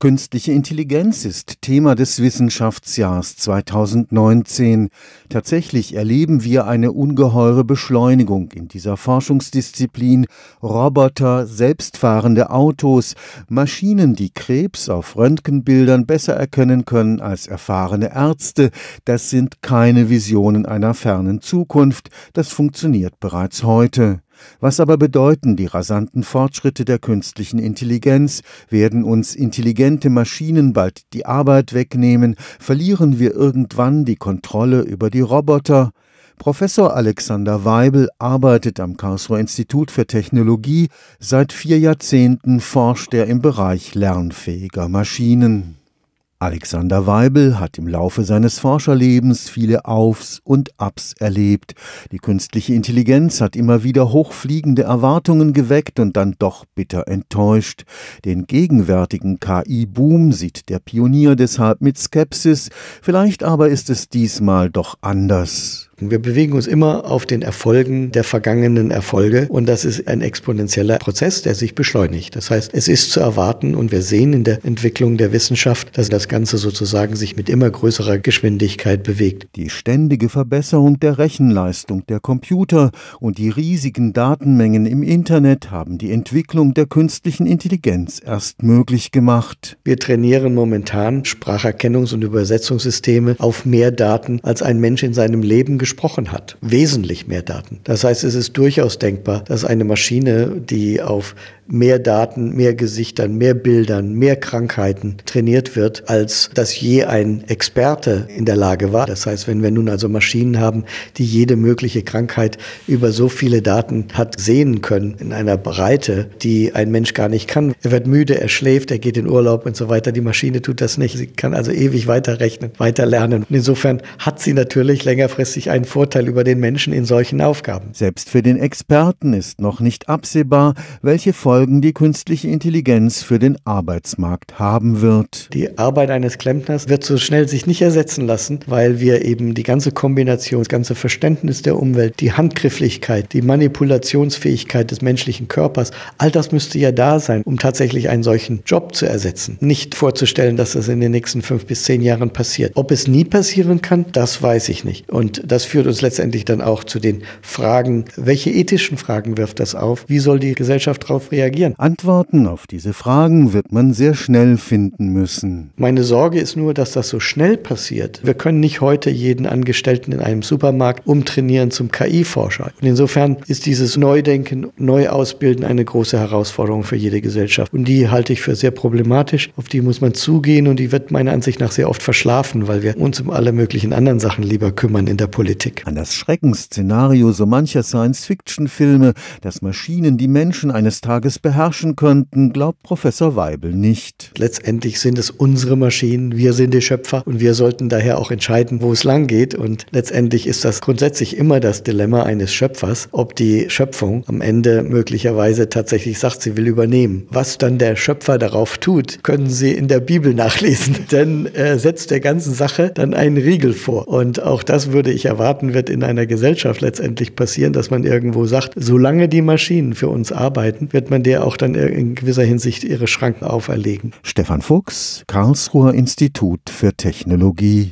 Künstliche Intelligenz ist Thema des Wissenschaftsjahrs 2019. Tatsächlich erleben wir eine ungeheure Beschleunigung in dieser Forschungsdisziplin. Roboter, selbstfahrende Autos, Maschinen, die Krebs auf Röntgenbildern besser erkennen können als erfahrene Ärzte. Das sind keine Visionen einer fernen Zukunft. Das funktioniert bereits heute. Was aber bedeuten die rasanten Fortschritte der künstlichen Intelligenz? Werden uns intelligente Maschinen bald die Arbeit wegnehmen? Verlieren wir irgendwann die Kontrolle über die Roboter? Professor Alexander Weibel arbeitet am Karlsruher Institut für Technologie. Seit vier Jahrzehnten forscht er im Bereich lernfähiger Maschinen. Alexander Weibel hat im Laufe seines Forscherlebens viele Aufs und Abs erlebt. Die künstliche Intelligenz hat immer wieder hochfliegende Erwartungen geweckt und dann doch bitter enttäuscht. Den gegenwärtigen KI-Boom sieht der Pionier deshalb mit Skepsis, vielleicht aber ist es diesmal doch anders. Wir bewegen uns immer auf den Erfolgen der vergangenen Erfolge und das ist ein exponentieller Prozess, der sich beschleunigt. Das heißt, es ist zu erwarten und wir sehen in der Entwicklung der Wissenschaft, dass das Ganze sozusagen sich mit immer größerer Geschwindigkeit bewegt. Die ständige Verbesserung der Rechenleistung der Computer und die riesigen Datenmengen im Internet haben die Entwicklung der künstlichen Intelligenz erst möglich gemacht. Wir trainieren momentan Spracherkennungs- und Übersetzungssysteme auf mehr Daten, als ein Mensch in seinem Leben gesprochen hat. Wesentlich mehr Daten. Das heißt, es ist durchaus denkbar, dass eine Maschine, die auf mehr Daten, mehr Gesichtern, mehr Bildern, mehr Krankheiten trainiert wird, als dass je ein Experte in der Lage war. Das heißt, wenn wir nun also Maschinen haben, die jede mögliche Krankheit über so viele Daten hat sehen können, in einer Breite, die ein Mensch gar nicht kann. Er wird müde, er schläft, er geht in Urlaub und so weiter. Die Maschine tut das nicht. Sie kann also ewig weiterrechnen, weiter lernen. Und insofern hat sie natürlich längerfristig einen Vorteil über den Menschen in solchen Aufgaben. Selbst für den Experten ist noch nicht absehbar, welche Folgen Folgen die künstliche Intelligenz für den Arbeitsmarkt haben wird. Die Arbeit eines Klempners wird so schnell sich nicht ersetzen lassen, weil wir eben die ganze Kombination, das ganze Verständnis der Umwelt, die Handgrifflichkeit, die Manipulationsfähigkeit des menschlichen Körpers, all das müsste ja da sein, um tatsächlich einen solchen Job zu ersetzen. Nicht vorzustellen, dass das in den nächsten fünf bis zehn Jahren passiert. Ob es nie passieren kann, das weiß ich nicht. Und das führt uns letztendlich dann auch zu den Fragen, welche ethischen Fragen wirft das auf? Wie soll die Gesellschaft darauf reagieren? Reagieren? Antworten auf diese Fragen wird man sehr schnell finden müssen. Meine Sorge ist nur, dass das so schnell passiert. Wir können nicht heute jeden Angestellten in einem Supermarkt umtrainieren zum KI-Forscher. Und insofern ist dieses Neudenken, Neuausbilden eine große Herausforderung für jede Gesellschaft. Und die halte ich für sehr problematisch. Auf die muss man zugehen und die wird meiner Ansicht nach sehr oft verschlafen, weil wir uns um alle möglichen anderen Sachen lieber kümmern in der Politik. An das Schreckensszenario so mancher Science-Fiction-Filme, dass Maschinen die Menschen eines Tages beherrschen könnten, glaubt Professor Weibel nicht. Letztendlich sind es unsere Maschinen, wir sind die Schöpfer und wir sollten daher auch entscheiden, wo es lang geht. Und letztendlich ist das grundsätzlich immer das Dilemma eines Schöpfers, ob die Schöpfung am Ende möglicherweise tatsächlich sagt, sie will übernehmen. Was dann der Schöpfer darauf tut, können Sie in der Bibel nachlesen, denn er setzt der ganzen Sache dann einen Riegel vor. Und auch das würde ich erwarten, wird in einer Gesellschaft letztendlich passieren, dass man irgendwo sagt, solange die Maschinen für uns arbeiten, wird man der auch dann in gewisser Hinsicht ihre Schranken auferlegen. Stefan Fuchs, Karlsruher Institut für Technologie.